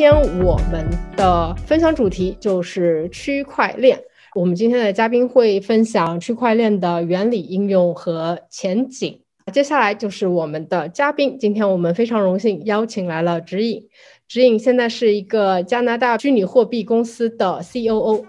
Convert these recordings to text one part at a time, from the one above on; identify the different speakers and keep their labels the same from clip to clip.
Speaker 1: 天我们的分享主题就是区块链。我们今天的嘉宾会分享区块链的原理、应用和前景。接下来就是我们的嘉宾，今天我们非常荣幸邀请来了指引。指引现在是一个加拿大虚拟货币公司的 COO。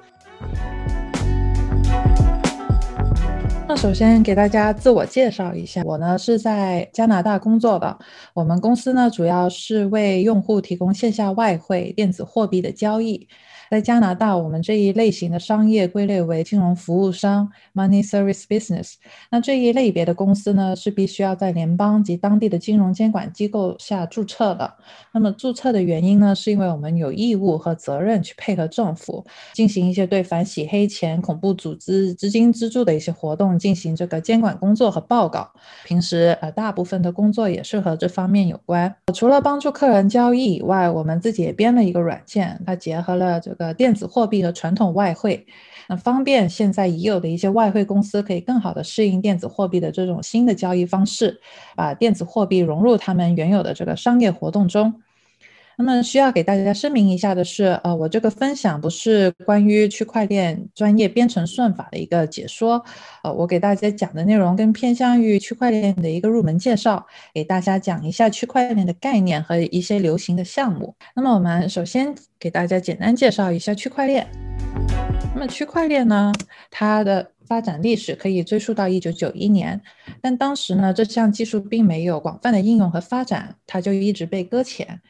Speaker 2: 首先给大家自我介绍一下，我呢是在加拿大工作的。我们公司呢主要是为用户提供线下外汇、电子货币的交易。在加拿大，我们这一类型的商业归类为金融服务商 （Money Service Business）。那这一类别的公司呢，是必须要在联邦及当地的金融监管机构下注册的。那么注册的原因呢，是因为我们有义务和责任去配合政府，进行一些对反洗黑钱、恐怖组织资金资助的一些活动进行这个监管工作和报告。平时呃，大部分的工作也是和这方面有关。除了帮助客人交易以外，我们自己也编了一个软件，它结合了这个。呃，电子货币和传统外汇，那方便现在已有的一些外汇公司可以更好的适应电子货币的这种新的交易方式，把电子货币融入他们原有的这个商业活动中。那么需要给大家声明一下的是，呃，我这个分享不是关于区块链专业编程算法的一个解说，呃，我给大家讲的内容更偏向于区块链的一个入门介绍，给大家讲一下区块链的概念和一些流行的项目。那么我们首先给大家简单介绍一下区块链。那么区块链呢，它的发展历史可以追溯到一九九一年，但当时呢，这项技术并没有广泛的应用和发展，它就一直被搁浅。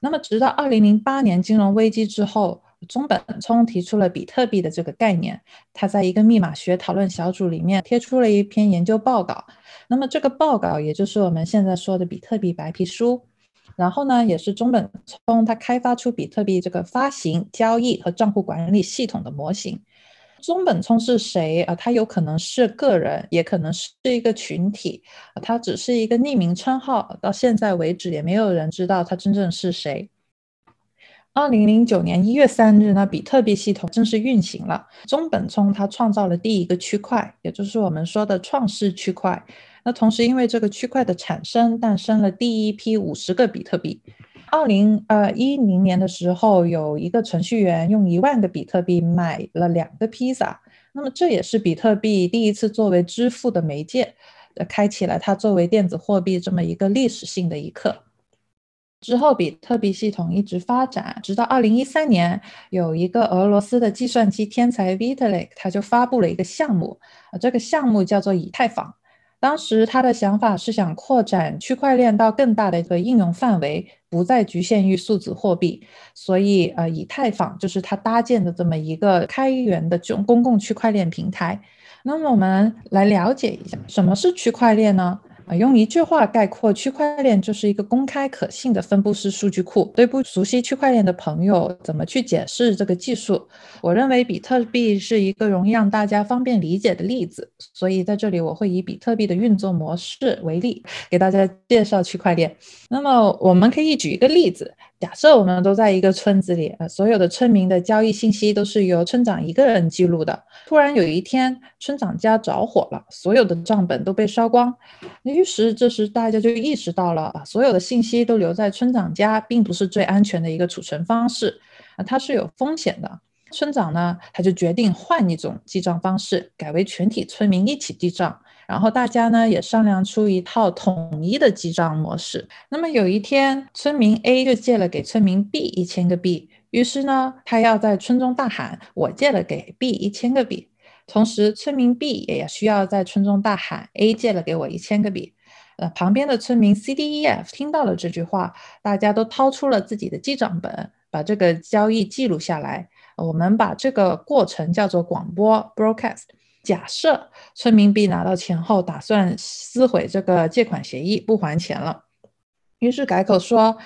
Speaker 2: 那么，直到二零零八年金融危机之后，中本聪提出了比特币的这个概念。他在一个密码学讨论小组里面贴出了一篇研究报告。那么，这个报告也就是我们现在说的比特币白皮书。然后呢，也是中本聪他开发出比特币这个发行、交易和账户管理系统的模型。中本聪是谁啊？他有可能是个人，也可能是一个群体，他只是一个匿名称号。到现在为止，也没有人知道他真正是谁。二零零九年一月三日呢，比特币系统正式运行了。中本聪他创造了第一个区块，也就是我们说的创世区块。那同时，因为这个区块的产生，诞生了第一批五十个比特币。二零呃一零年的时候，有一个程序员用一万个比特币买了两个披萨。那么这也是比特币第一次作为支付的媒介，呃，开启了它作为电子货币这么一个历史性的一刻。之后，比特币系统一直发展，直到二零一三年，有一个俄罗斯的计算机天才 Vitalik，他就发布了一个项目，啊，这个项目叫做以太坊。当时他的想法是想扩展区块链到更大的一个应用范围，不再局限于数字货币。所以，呃，以太坊就是他搭建的这么一个开源的这种公共区块链平台。那么，我们来了解一下什么是区块链呢？啊，用一句话概括，区块链就是一个公开可信的分布式数据库。对不熟悉区块链的朋友，怎么去解释这个技术？我认为比特币是一个容易让大家方便理解的例子，所以在这里我会以比特币的运作模式为例，给大家介绍区块链。那么，我们可以举一个例子。假设我们都在一个村子里，呃，所有的村民的交易信息都是由村长一个人记录的。突然有一天，村长家着火了，所有的账本都被烧光。于是这时大家就意识到了，啊，所有的信息都留在村长家，并不是最安全的一个储存方式，啊，它是有风险的。村长呢，他就决定换一种记账方式，改为全体村民一起记账。然后大家呢也商量出一套统一的记账模式。那么有一天，村民 A 就借了给村民 B 一千个币，于是呢，他要在村中大喊：“我借了给 B 一千个币。”同时，村民 B 也需要在村中大喊：“A 借了给我一千个币。”呃，旁边的村民 C、D、E、F 听到了这句话，大家都掏出了自己的记账本，把这个交易记录下来。我们把这个过程叫做广播 （broadcast）。假设村民 B 拿到钱后，打算撕毁这个借款协议，不还钱了。于是改口说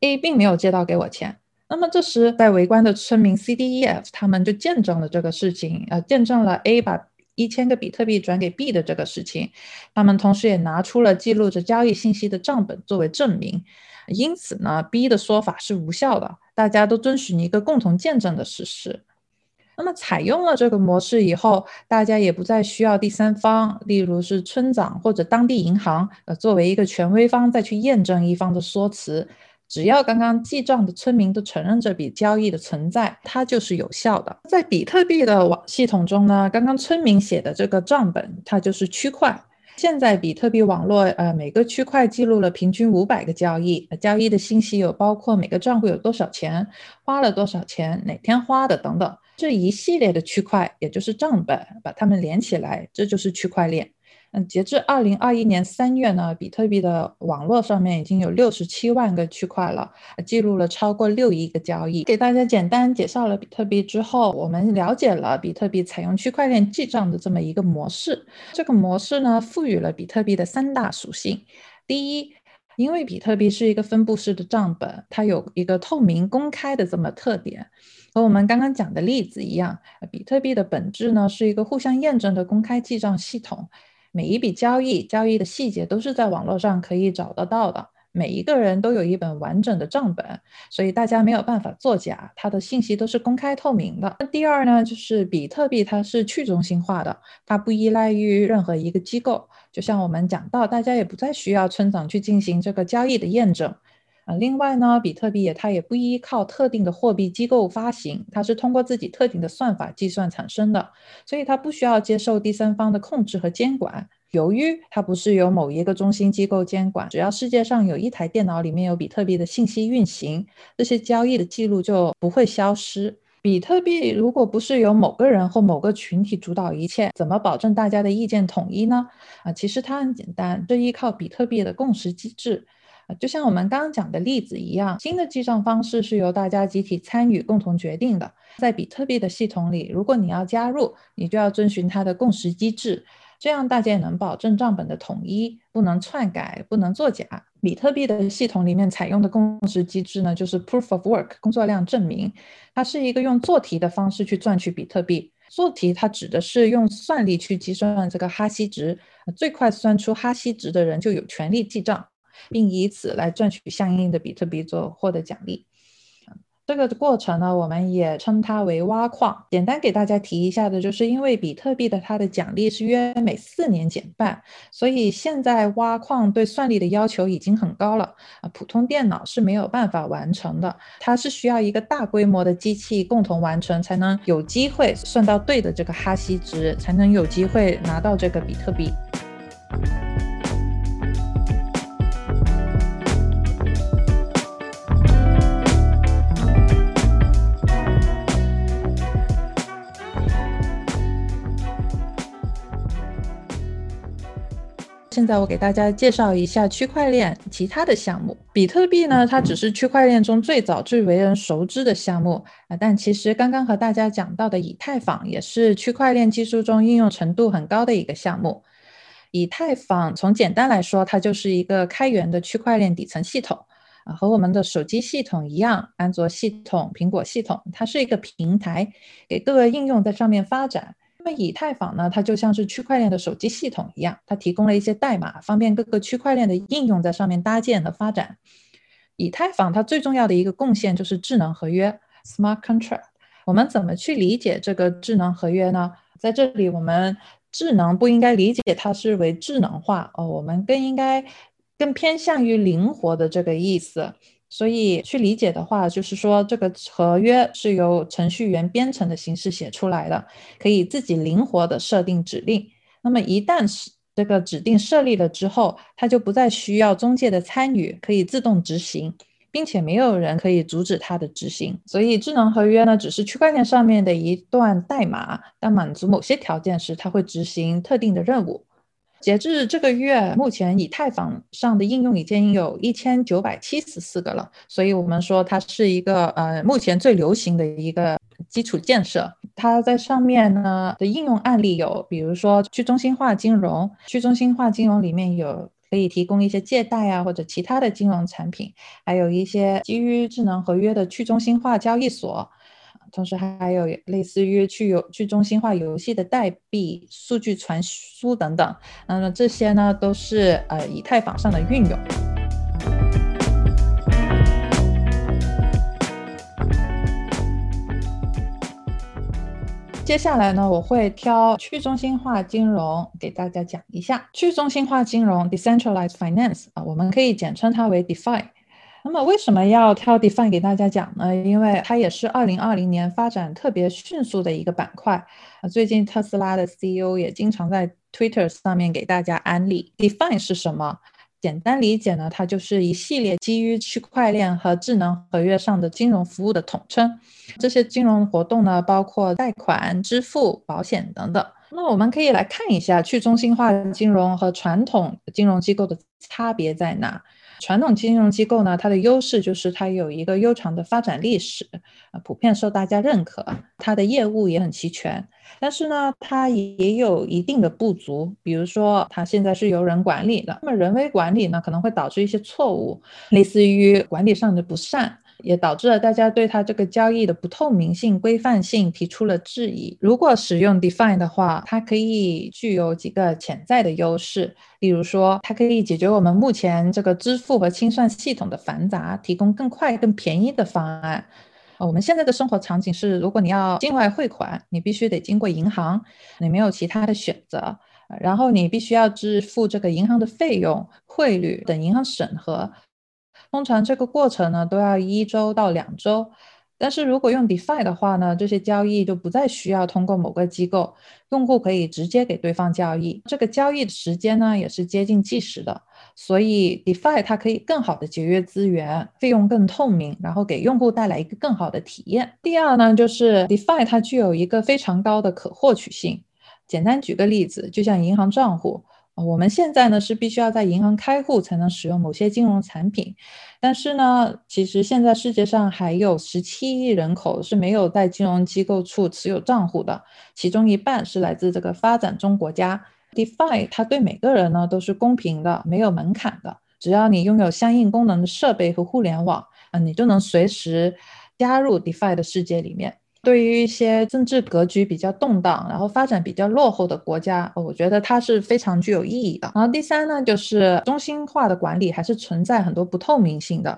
Speaker 2: ，A 并没有借到给我钱。那么这时，在围观的村民 C、D、E、F 他们就见证了这个事情，呃，见证了 A 把一千个比特币转给 B 的这个事情。他们同时也拿出了记录着交易信息的账本作为证明。因此呢，B 的说法是无效的。大家都遵循一个共同见证的事实。那么，采用了这个模式以后，大家也不再需要第三方，例如是村长或者当地银行，呃，作为一个权威方再去验证一方的说辞。只要刚刚记账的村民都承认这笔交易的存在，它就是有效的。在比特币的网系统中呢，刚刚村民写的这个账本，它就是区块。现在比特币网络，呃，每个区块记录了平均五百个交易，交易的信息有包括每个账户有多少钱，花了多少钱，哪天花的等等，这一系列的区块，也就是账本，把它们连起来，这就是区块链。嗯，截至二零二一年三月呢，比特币的网络上面已经有六十七万个区块了，记录了超过六亿个交易。给大家简单介绍了比特币之后，我们了解了比特币采用区块链记账的这么一个模式。这个模式呢，赋予了比特币的三大属性。第一，因为比特币是一个分布式的账本，它有一个透明公开的这么特点。和我们刚刚讲的例子一样，比特币的本质呢，是一个互相验证的公开记账系统。每一笔交易，交易的细节都是在网络上可以找得到的。每一个人都有一本完整的账本，所以大家没有办法作假，它的信息都是公开透明的。那第二呢，就是比特币它是去中心化的，它不依赖于任何一个机构。就像我们讲到，大家也不再需要村长去进行这个交易的验证。啊，另外呢，比特币也它也不依靠特定的货币机构发行，它是通过自己特定的算法计算产生的，所以它不需要接受第三方的控制和监管。由于它不是由某一个中心机构监管，只要世界上有一台电脑里面有比特币的信息运行，这些交易的记录就不会消失。比特币如果不是由某个人或某个群体主导一切，怎么保证大家的意见统一呢？啊，其实它很简单，这依靠比特币的共识机制。就像我们刚刚讲的例子一样，新的记账方式是由大家集体参与、共同决定的。在比特币的系统里，如果你要加入，你就要遵循它的共识机制，这样大家也能保证账本的统一，不能篡改，不能作假。比特币的系统里面采用的共识机制呢，就是 Proof of Work 工作量证明，它是一个用做题的方式去赚取比特币。做题它指的是用算力去计算这个哈希值，最快算出哈希值的人就有权利记账。并以此来赚取相应的比特币做获得奖励。这个过程呢，我们也称它为挖矿。简单给大家提一下的，就是因为比特币的它的奖励是约每四年减半，所以现在挖矿对算力的要求已经很高了啊，普通电脑是没有办法完成的，它是需要一个大规模的机器共同完成，才能有机会算到对的这个哈希值，才能有机会拿到这个比特币。现在我给大家介绍一下区块链其他的项目。比特币呢，它只是区块链中最早最为人熟知的项目啊。但其实刚刚和大家讲到的以太坊也是区块链技术中应用程度很高的一个项目。以太坊从简单来说，它就是一个开源的区块链底层系统啊，和我们的手机系统一样，安卓系统、苹果系统，它是一个平台，给各个应用在上面发展。以太坊呢，它就像是区块链的手机系统一样，它提供了一些代码，方便各个区块链的应用在上面搭建和发展。以太坊它最重要的一个贡献就是智能合约 （smart contract）。我们怎么去理解这个智能合约呢？在这里，我们智能不应该理解它是为智能化哦，我们更应该更偏向于灵活的这个意思。所以去理解的话，就是说这个合约是由程序员编程的形式写出来的，可以自己灵活的设定指令。那么一旦是这个指定设立了之后，它就不再需要中介的参与，可以自动执行，并且没有人可以阻止它的执行。所以智能合约呢，只是区块链上面的一段代码，当满足某些条件时，它会执行特定的任务。截至这个月，目前以太坊上的应用已经有一千九百七十四个了，所以我们说它是一个呃目前最流行的一个基础建设。它在上面呢的应用案例有，比如说去中心化金融，去中心化金融里面有可以提供一些借贷啊或者其他的金融产品，还有一些基于智能合约的去中心化交易所，同时还有类似于去游去中心化游戏的代币、数据传输等等。那么这些呢都是呃以太坊上的运用。接下来呢，我会挑去中心化金融给大家讲一下。去中心化金融 （Decentralized Finance） 啊，我们可以简称它为 DeFi。那么为什么要挑 DeFi 给大家讲呢？因为它也是2020年发展特别迅速的一个板块。最近特斯拉的 CEO 也经常在 Twitter 上面给大家安利 DeFi 是什么。简单理解呢，它就是一系列基于区块链和智能合约上的金融服务的统称。这些金融活动呢，包括贷款、支付、保险等等。那我们可以来看一下去中心化金融和传统金融机构的差别在哪。传统金融机构呢，它的优势就是它有一个悠长的发展历史，啊，普遍受大家认可，它的业务也很齐全。但是呢，它也有一定的不足，比如说它现在是由人管理的，那么人为管理呢，可能会导致一些错误，类似于管理上的不善。也导致了大家对它这个交易的不透明性、规范性提出了质疑。如果使用 Define 的话，它可以具有几个潜在的优势，例如说，它可以解决我们目前这个支付和清算系统的繁杂，提供更快、更便宜的方案。我们现在的生活场景是，如果你要境外汇款，你必须得经过银行，你没有其他的选择，然后你必须要支付这个银行的费用、汇率等银行审核。通常这个过程呢都要一周到两周，但是如果用 DeFi 的话呢，这些交易就不再需要通过某个机构，用户可以直接给对方交易，这个交易的时间呢也是接近计时的，所以 DeFi 它可以更好的节约资源，费用更透明，然后给用户带来一个更好的体验。第二呢，就是 DeFi 它具有一个非常高的可获取性。简单举个例子，就像银行账户。我们现在呢是必须要在银行开户才能使用某些金融产品，但是呢，其实现在世界上还有十七亿人口是没有在金融机构处持有账户的，其中一半是来自这个发展中国家。DeFi 它对每个人呢都是公平的，没有门槛的，只要你拥有相应功能的设备和互联网，啊，你就能随时加入 DeFi 的世界里面。对于一些政治格局比较动荡，然后发展比较落后的国家，我觉得它是非常具有意义的。然后第三呢，就是中心化的管理还是存在很多不透明性的，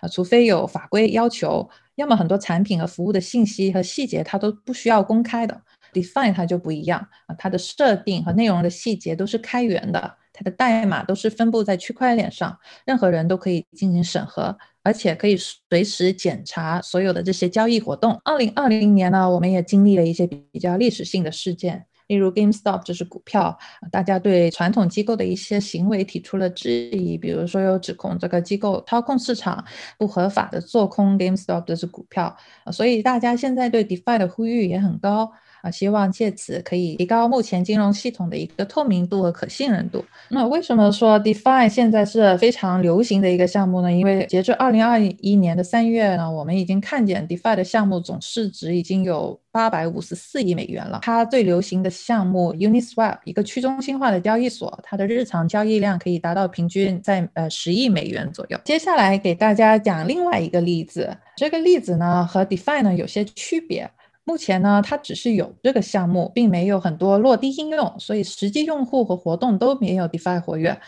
Speaker 2: 啊，除非有法规要求，要么很多产品和服务的信息和细节它都不需要公开的。Define 它就不一样啊，它的设定和内容的细节都是开源的，它的代码都是分布在区块链上，任何人都可以进行审核。而且可以随时检查所有的这些交易活动。二零二零年呢，我们也经历了一些比较历史性的事件，例如 GameStop 这是股票，大家对传统机构的一些行为提出了质疑，比如说有指控这个机构操控市场、不合法的做空 GameStop 这只股票，所以大家现在对 DeFi 的呼吁也很高。啊，希望借此可以提高目前金融系统的一个透明度和可信任度。那为什么说 DeFi 现在是非常流行的一个项目呢？因为截至二零二一年的三月呢，我们已经看见 DeFi 的项目总市值已经有八百五十四亿美元了。它最流行的项目 Uniswap，一个去中心化的交易所，它的日常交易量可以达到平均在呃十亿美元左右。接下来给大家讲另外一个例子，这个例子呢和 DeFi 呢有些区别。目前呢，它只是有这个项目，并没有很多落地应用，所以实际用户和活动都没有 DeFi 活跃。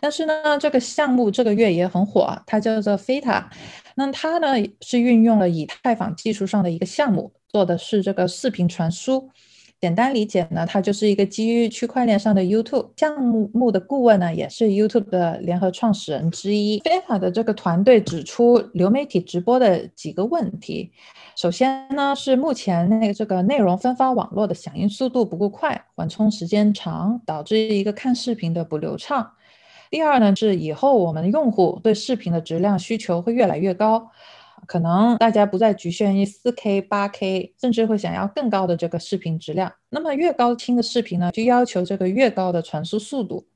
Speaker 2: 但是呢，这个项目这个月也很火，它叫做 Feta。那它呢是运用了以太坊技术上的一个项目，做的是这个视频传输。简单理解呢，它就是一个基于区块链上的 YouTube 项目的顾问呢，也是 YouTube 的联合创始人之一。Feta 的这个团队指出流媒体直播的几个问题。首先呢，是目前那个这个内容分发网络的响应速度不够快，缓冲时间长，导致一个看视频的不流畅。第二呢，是以后我们用户对视频的质量需求会越来越高。可能大家不再局限于四 K、八 K，甚至会想要更高的这个视频质量。那么越高清的视频呢，就要求这个越高的传输速度。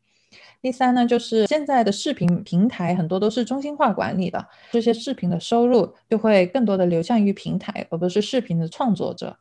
Speaker 2: 第三呢，就是现在的视频平台很多都是中心化管理的，这些视频的收入就会更多的流向于平台，而不是视频的创作者。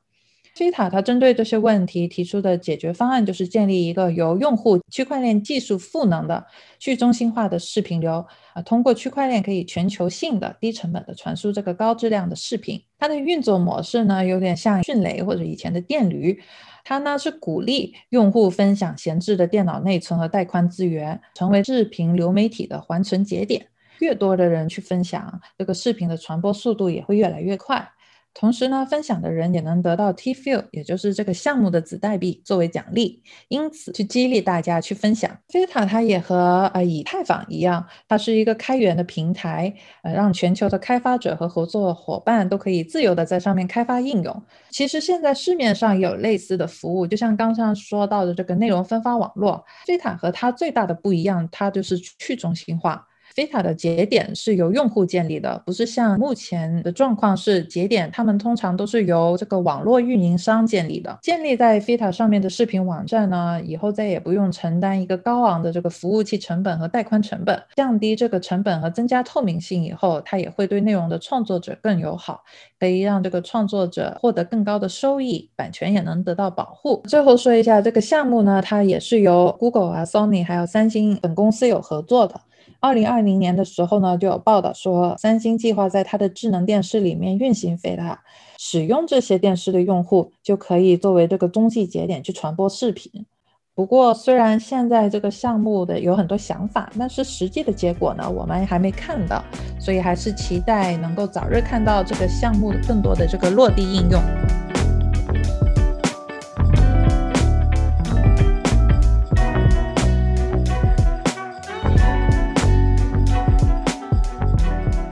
Speaker 2: 飞塔它针对这些问题提出的解决方案就是建立一个由用户区块链技术赋能的去中心化的视频流啊，通过区块链可以全球性的低成本的传输这个高质量的视频。它的运作模式呢，有点像迅雷或者以前的电驴，它呢是鼓励用户分享闲置的电脑内存和带宽资源，成为视频流媒体的缓存节点。越多的人去分享，这个视频的传播速度也会越来越快。同时呢，分享的人也能得到 T f i e l 也就是这个项目的子代币作为奖励，因此去激励大家去分享。飞塔它也和呃以太坊一样，它是一个开源的平台，呃，让全球的开发者和合作伙伴都可以自由的在上面开发应用。其实现在市面上有类似的服务，就像刚刚说到的这个内容分发网络，飞塔和它最大的不一样，它就是去中心化。Fita 的节点是由用户建立的，不是像目前的状况是节点，他们通常都是由这个网络运营商建立的。建立在 Fita 上面的视频网站呢，以后再也不用承担一个高昂的这个服务器成本和带宽成本，降低这个成本和增加透明性以后，它也会对内容的创作者更友好，可以让这个创作者获得更高的收益，版权也能得到保护。最后说一下这个项目呢，它也是由 Google 啊、Sony 还有三星等公司有合作的。二零二零年的时候呢，就有报道说，三星计划在它的智能电视里面运行飞塔，使用这些电视的用户就可以作为这个中继节点去传播视频。不过，虽然现在这个项目的有很多想法，但是实际的结果呢，我们还没看到，所以还是期待能够早日看到这个项目的更多的这个落地应用。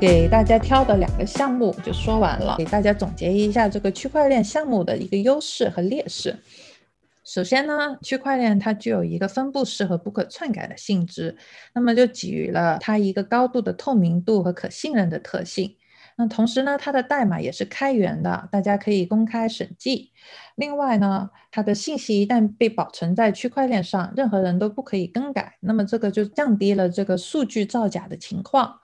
Speaker 2: 给大家挑的两个项目就说完了，给大家总结一下这个区块链项目的一个优势和劣势。首先呢，区块链它具有一个分布式和不可篡改的性质，那么就给予了它一个高度的透明度和可信任的特性。那同时呢，它的代码也是开源的，大家可以公开审计。另外呢，它的信息一旦被保存在区块链上，任何人都不可以更改，那么这个就降低了这个数据造假的情况。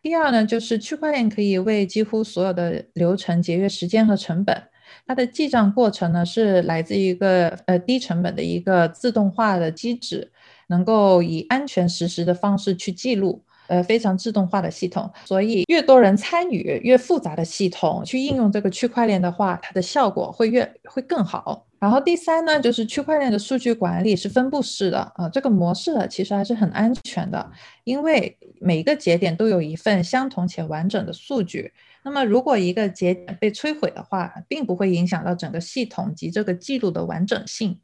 Speaker 2: 第二呢，就是区块链可以为几乎所有的流程节约时间和成本。它的记账过程呢，是来自一个呃低成本的一个自动化的机制，能够以安全实时的方式去记录，呃非常自动化的系统。所以越多人参与，越复杂的系统去应用这个区块链的话，它的效果会越会更好。然后第三呢，就是区块链的数据管理是分布式的啊，这个模式呢其实还是很安全的，因为每个节点都有一份相同且完整的数据。那么如果一个节点被摧毁的话，并不会影响到整个系统及这个记录的完整性。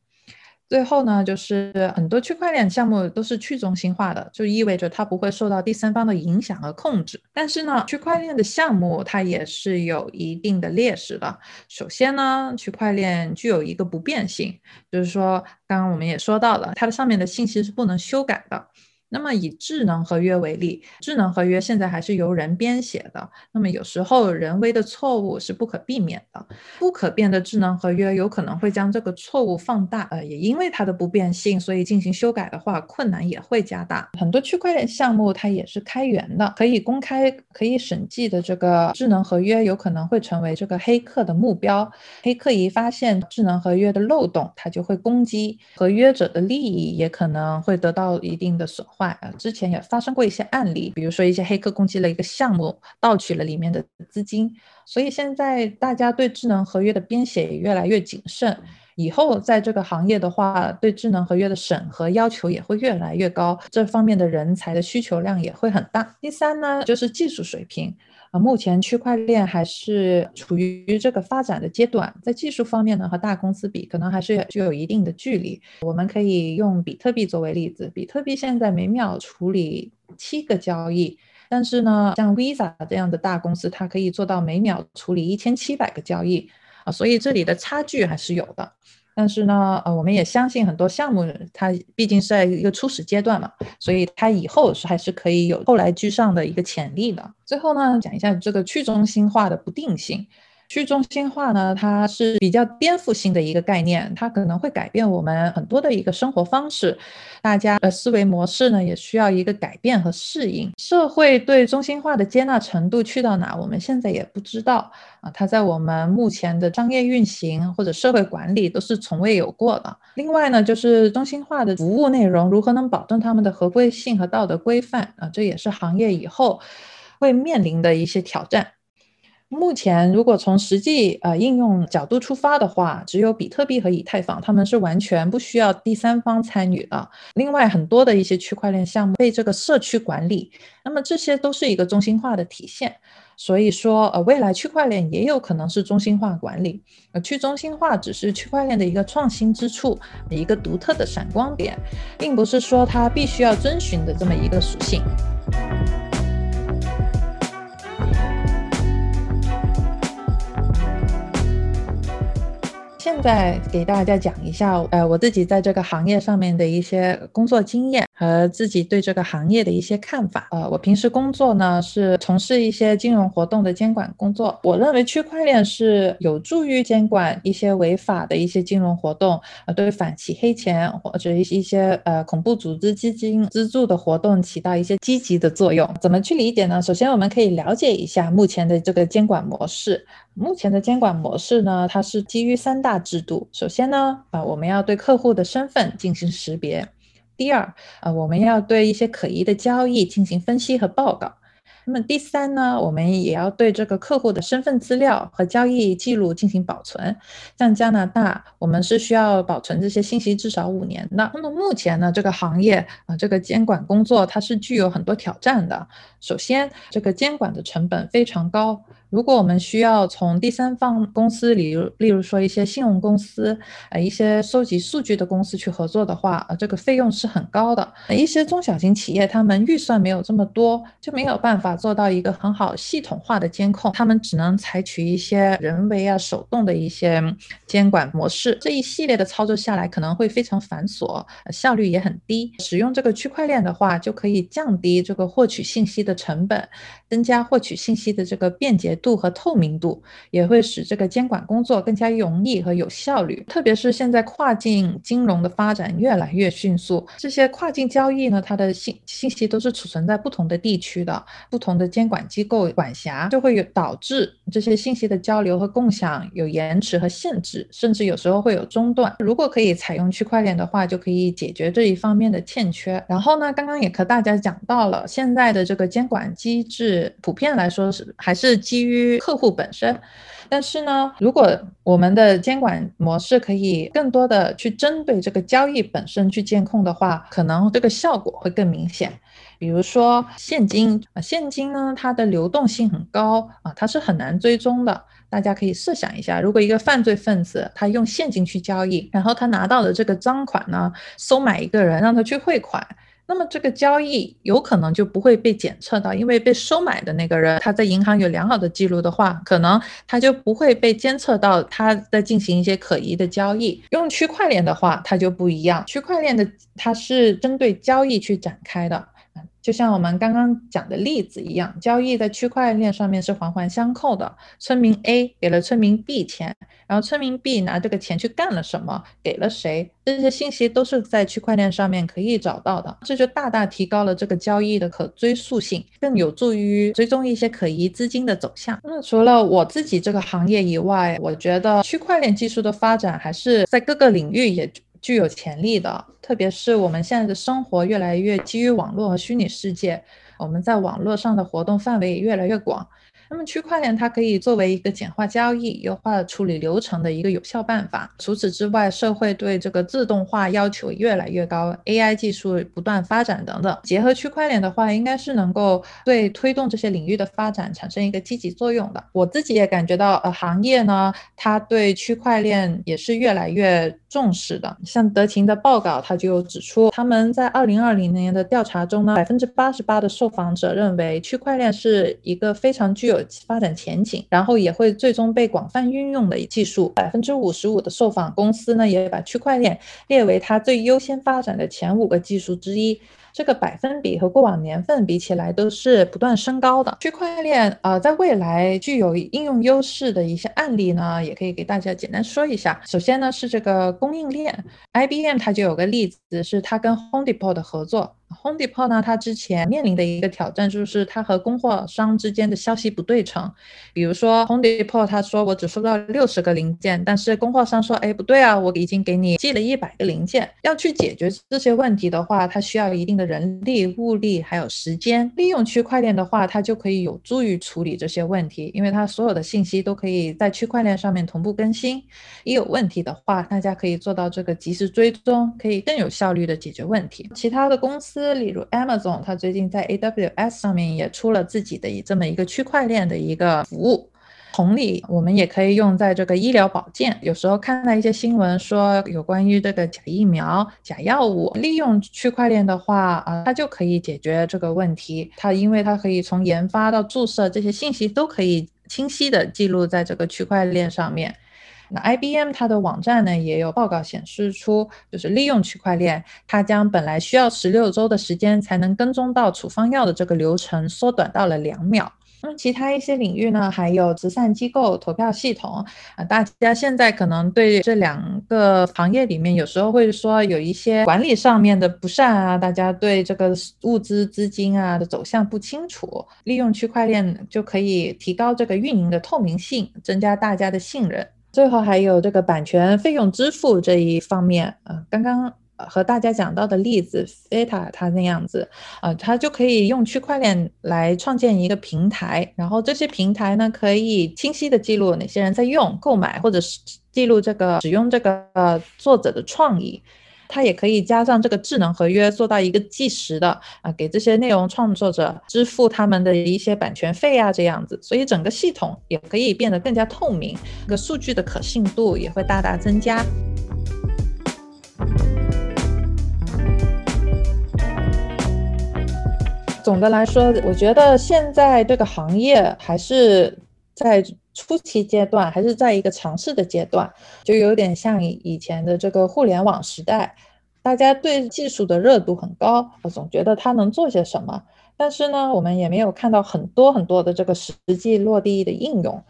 Speaker 2: 最后呢，就是很多区块链项目都是去中心化的，就意味着它不会受到第三方的影响和控制。但是呢，区块链的项目它也是有一定的劣势的。首先呢，区块链具有一个不变性，就是说，刚刚我们也说到了，它的上面的信息是不能修改的。那么以智能合约为例，智能合约现在还是由人编写的。那么有时候人为的错误是不可避免的。不可变的智能合约有可能会将这个错误放大。呃，也因为它的不变性，所以进行修改的话，困难也会加大。很多区块链项目它也是开源的，可以公开、可以审计的这个智能合约，有可能会成为这个黑客的目标。黑客一发现智能合约的漏洞，他就会攻击合约者的利益，也可能会得到一定的损坏。啊，之前也发生过一些案例，比如说一些黑客攻击了一个项目，盗取了里面的资金。所以现在大家对智能合约的编写也越来越谨慎，以后在这个行业的话，对智能合约的审核要求也会越来越高，这方面的人才的需求量也会很大。第三呢，就是技术水平。啊，目前区块链还是处于这个发展的阶段，在技术方面呢，和大公司比，可能还是具有一定的距离。我们可以用比特币作为例子，比特币现在每秒处理七个交易，但是呢，像 Visa 这样的大公司，它可以做到每秒处理一千七百个交易啊，所以这里的差距还是有的。但是呢，呃，我们也相信很多项目它毕竟是在一个初始阶段嘛，所以它以后是还是可以有后来居上的一个潜力的。最后呢，讲一下这个去中心化的不定性。去中心化呢，它是比较颠覆性的一个概念，它可能会改变我们很多的一个生活方式，大家的思维模式呢也需要一个改变和适应。社会对中心化的接纳程度去到哪，我们现在也不知道啊。它在我们目前的商业运行或者社会管理都是从未有过的。另外呢，就是中心化的服务内容如何能保证他们的合规性和道德规范啊，这也是行业以后会面临的一些挑战。目前，如果从实际呃应用角度出发的话，只有比特币和以太坊，他们是完全不需要第三方参与的。另外，很多的一些区块链项目被这个社区管理，那么这些都是一个中心化的体现。所以说，呃，未来区块链也有可能是中心化管理。呃，去中心化只是区块链的一个创新之处，一个独特的闪光点，并不是说它必须要遵循的这么一个属性。现在给大家讲一下，呃，我自己在这个行业上面的一些工作经验和自己对这个行业的一些看法。呃，我平时工作呢是从事一些金融活动的监管工作。我认为区块链是有助于监管一些违法的一些金融活动，呃，对反洗黑钱或者一些呃恐怖组织基金资助的活动起到一些积极的作用。怎么去理解呢？首先，我们可以了解一下目前的这个监管模式。目前的监管模式呢，它是基于三大制度。首先呢，啊，我们要对客户的身份进行识别；第二，啊，我们要对一些可疑的交易进行分析和报告。那么第三呢，我们也要对这个客户的身份资料和交易记录进行保存。像加拿大，我们是需要保存这些信息至少五年的。那么目前呢，这个行业啊，这个监管工作它是具有很多挑战的。首先，这个监管的成本非常高。如果我们需要从第三方公司，例如例如说一些信用公司，呃，一些收集数据的公司去合作的话，呃，这个费用是很高的。一些中小型企业，他们预算没有这么多，就没有办法做到一个很好系统化的监控，他们只能采取一些人为啊、手动的一些监管模式。这一系列的操作下来，可能会非常繁琐，效率也很低。使用这个区块链的话，就可以降低这个获取信息的成本，增加获取信息的这个便捷。度和透明度也会使这个监管工作更加容易和有效率。特别是现在跨境金融的发展越来越迅速，这些跨境交易呢，它的信信息都是储存在不同的地区的，不同的监管机构管辖，就会有导致这些信息的交流和共享有延迟和限制，甚至有时候会有中断。如果可以采用区块链的话，就可以解决这一方面的欠缺。然后呢，刚刚也和大家讲到了，现在的这个监管机制普遍来说是还是基于。于客户本身，但是呢，如果我们的监管模式可以更多的去针对这个交易本身去监控的话，可能这个效果会更明显。比如说现金啊，现金呢，它的流动性很高啊，它是很难追踪的。大家可以设想一下，如果一个犯罪分子他用现金去交易，然后他拿到的这个赃款呢，收买一个人让他去汇款。那么这个交易有可能就不会被检测到，因为被收买的那个人他在银行有良好的记录的话，可能他就不会被监测到他在进行一些可疑的交易。用区块链的话，它就不一样，区块链的它是针对交易去展开的。就像我们刚刚讲的例子一样，交易在区块链上面是环环相扣的。村民 A 给了村民 B 钱，然后村民 B 拿这个钱去干了什么，给了谁，这些信息都是在区块链上面可以找到的。这就大大提高了这个交易的可追溯性，更有助于追踪一些可疑资金的走向。那除了我自己这个行业以外，我觉得区块链技术的发展还是在各个领域也。具有潜力的，特别是我们现在的生活越来越基于网络和虚拟世界，我们在网络上的活动范围也越来越广。那么区块链它可以作为一个简化交易、优化处理流程的一个有效办法。除此之外，社会对这个自动化要求越来越高，AI 技术不断发展等等，结合区块链的话，应该是能够对推动这些领域的发展产生一个积极作用的。我自己也感觉到，呃，行业呢，它对区块链也是越来越重视的。像德勤的报告，它就指出，他们在二零二零年的调查中呢，百分之八十八的受访者认为区块链是一个非常具有发展前景，然后也会最终被广泛运用的技术。百分之五十五的受访公司呢，也把区块链列为它最优先发展的前五个技术之一。这个百分比和过往年份比起来都是不断升高的。区块链呃，在未来具有应用优势的一些案例呢，也可以给大家简单说一下。首先呢是这个供应链，IBM 它就有个例子，是它跟 Home Depot 的合作。Home Depot 呢，它之前面临的一个挑战就是它和供货商之间的消息不对称。比如说 Home Depot 他说我只收到六十个零件，但是供货商说，哎，不对啊，我已经给你寄了一百个零件。要去解决这些问题的话，它需要一定的人力、物力还有时间。利用区块链的话，它就可以有助于处理这些问题，因为它所有的信息都可以在区块链上面同步更新。一有问题的话，大家可以做到这个及时追踪，可以更有效率的解决问题。其他的公司。例如 Amazon，它最近在 AWS 上面也出了自己的这么一个区块链的一个服务。同理，我们也可以用在这个医疗保健。有时候看到一些新闻说有关于这个假疫苗、假药物，利用区块链的话啊，它就可以解决这个问题。它因为它可以从研发到注射这些信息都可以清晰的记录在这个区块链上面。那 IBM 它的网站呢也有报告显示出，就是利用区块链，它将本来需要十六周的时间才能跟踪到处方药的这个流程缩短到了两秒。那么其他一些领域呢，还有慈善机构、投票系统啊，大家现在可能对这两个行业里面有时候会说有一些管理上面的不善啊，大家对这个物资资金啊的走向不清楚，利用区块链就可以提高这个运营的透明性，增加大家的信任。最后还有这个版权费用支付这一方面，呃，刚刚和大家讲到的例子，Feta 它那样子，啊，它就可以用区块链来创建一个平台，然后这些平台呢可以清晰的记录哪些人在用、购买，或者是记录这个使用这个作者的创意。它也可以加上这个智能合约，做到一个计时的啊，给这些内容创作者支付他们的一些版权费啊，这样子，所以整个系统也可以变得更加透明，这个数据的可信度也会大大增加。总的来说，我觉得现在这个行业还是在。初期阶段还是在一个尝试的阶段，就有点像以以前的这个互联网时代，大家对技术的热度很高，我总觉得它能做些什么，但是呢，我们也没有看到很多很多的这个实际落地的应用。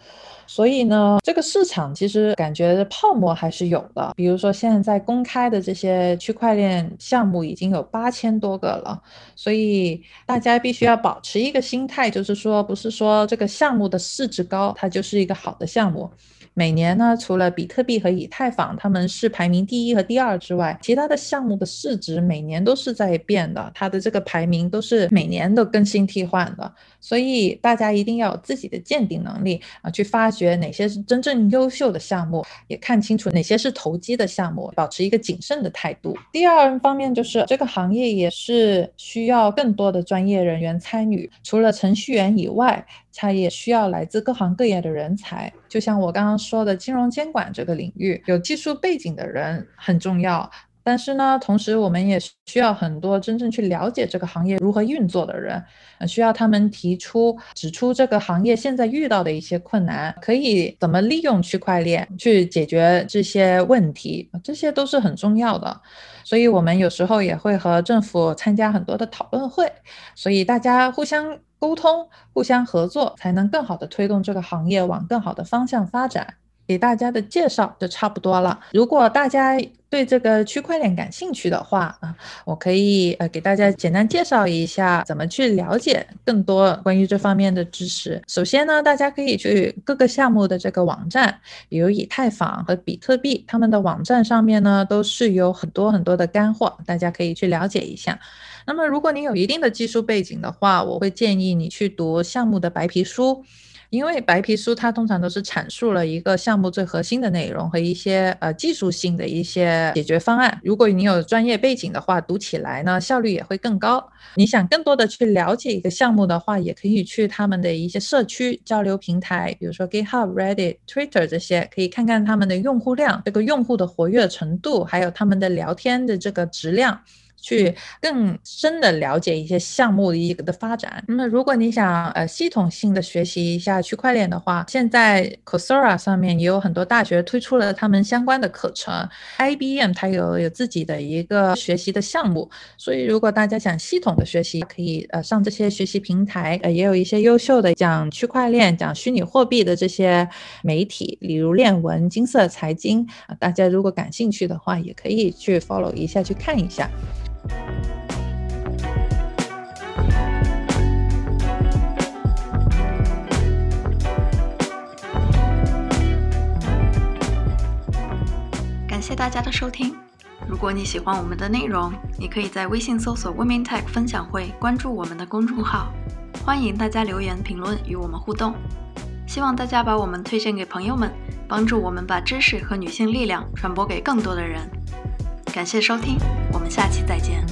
Speaker 2: 所以呢，这个市场其实感觉泡沫还是有的。比如说，现在公开的这些区块链项目已经有八千多个了，所以大家必须要保持一个心态，就是说，不是说这个项目的市值高，它就是一个好的项目。每年呢，除了比特币和以太坊他们是排名第一和第二之外，其他的项目的市值每年都是在变的，它的这个排名都是每年都更新替换的。所以大家一定要有自己的鉴定能力啊，去发掘哪些是真正优秀的项目，也看清楚哪些是投机的项目，保持一个谨慎的态度。第二方面就是这个行业也是需要更多的专业人员参与，除了程序员以外，它也需要来自各行各业的人才。就像我刚刚说的，金融监管这个领域，有技术背景的人很重要。但是呢，同时我们也需要很多真正去了解这个行业如何运作的人，需要他们提出指出这个行业现在遇到的一些困难，可以怎么利用区块链去解决这些问题，这些都是很重要的。所以我们有时候也会和政府参加很多的讨论会，所以大家互相沟通、互相合作，才能更好的推动这个行业往更好的方向发展。给大家的介绍就差不多了。如果大家对这个区块链感兴趣的话啊，我可以呃给大家简单介绍一下怎么去了解更多关于这方面的知识。首先呢，大家可以去各个项目的这个网站，比如以太坊和比特币，他们的网站上面呢都是有很多很多的干货，大家可以去了解一下。那么如果你有一定的技术背景的话，我会建议你去读项目的白皮书。因为白皮书它通常都是阐述了一个项目最核心的内容和一些呃技术性的一些解决方案。如果你有专业背景的话，读起来呢效率也会更高。你想更多的去了解一个项目的话，也可以去他们的一些社区交流平台，比如说 GitHub、Reddit、Twitter 这些，可以看看他们的用户量、这个用户的活跃程度，还有他们的聊天的这个质量。去更深的了解一些项目的一个的发展。那么，如果你想呃系统性的学习一下区块链的话，现在 Coursera 上面也有很多大学推出了他们相关的课程，IBM 它有有自己的一个学习的项目。所以，如果大家想系统的学习，可以呃上这些学习平台，呃也有一些优秀的讲区块链、讲虚拟货币的这些媒体，例如链文、金色财经啊，大家如果感兴趣的话，也可以去 follow 一下，去看一下。
Speaker 3: 感谢大家的收听。如果你喜欢我们的内容，你可以在微信搜索 Women Tech 分享会，关注我们的公众号。欢迎大家留言评论与我们互动。希望大家把我们推荐给朋友们，帮助我们把知识和女性力量传播给更多的人。感谢收听，我们下期再见。